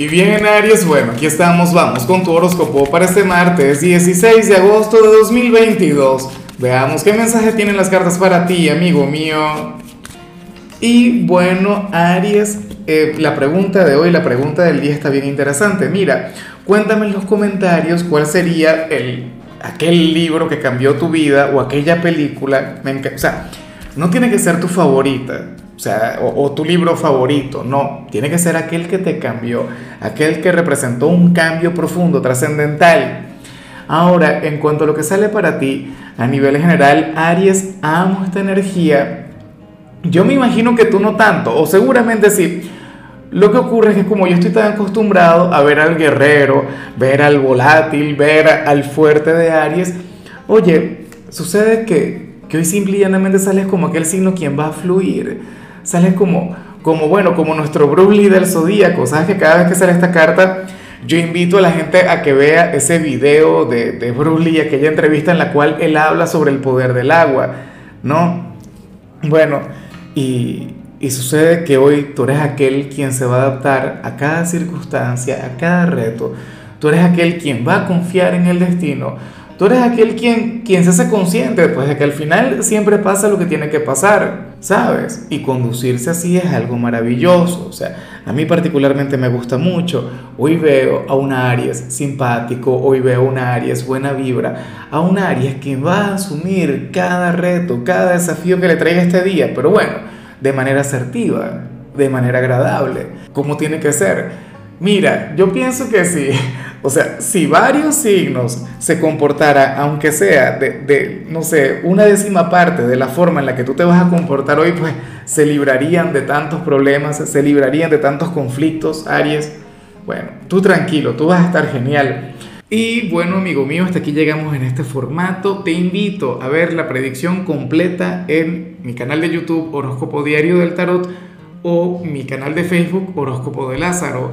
Y bien, Aries, bueno, aquí estamos, vamos con tu horóscopo para este martes 16 de agosto de 2022. Veamos qué mensaje tienen las cartas para ti, amigo mío. Y bueno, Aries, eh, la pregunta de hoy, la pregunta del día está bien interesante. Mira, cuéntame en los comentarios cuál sería el, aquel libro que cambió tu vida o aquella película. o sea, no tiene que ser tu favorita, o tu libro favorito, no, tiene que ser aquel que te cambió, aquel que representó un cambio profundo, trascendental. Ahora, en cuanto a lo que sale para ti, a nivel general, Aries, amo esta energía. Yo me imagino que tú no tanto, o seguramente sí. Lo que ocurre es que como yo estoy tan acostumbrado a ver al guerrero, ver al volátil, ver al fuerte de Aries, oye, sucede que, que hoy simple y llanamente sales como aquel signo quien va a fluir sale como, como bueno, como nuestro Bruce del Zodíaco. Sabes que cada vez que sale esta carta, yo invito a la gente a que vea ese video de, de Bruce Lee, aquella entrevista en la cual él habla sobre el poder del agua, ¿no? Bueno, y, y sucede que hoy tú eres aquel quien se va a adaptar a cada circunstancia, a cada reto. Tú eres aquel quien va a confiar en el destino Tú eres aquel quien, quien se hace consciente pues, de que al final siempre pasa lo que tiene que pasar, ¿sabes? Y conducirse así es algo maravilloso. O sea, a mí particularmente me gusta mucho. Hoy veo a un Aries simpático, hoy veo a un Aries buena vibra, a un Aries quien va a asumir cada reto, cada desafío que le traiga este día, pero bueno, de manera asertiva, de manera agradable, como tiene que ser. Mira, yo pienso que sí. O sea, si varios signos se comportaran, aunque sea de, no sé, una décima parte de la forma en la que tú te vas a comportar hoy, pues se librarían de tantos problemas, se librarían de tantos conflictos, Aries. Bueno, tú tranquilo, tú vas a estar genial. Y bueno, amigo mío, hasta aquí llegamos en este formato. Te invito a ver la predicción completa en mi canal de YouTube Horóscopo Diario del Tarot o mi canal de Facebook Horóscopo de Lázaro.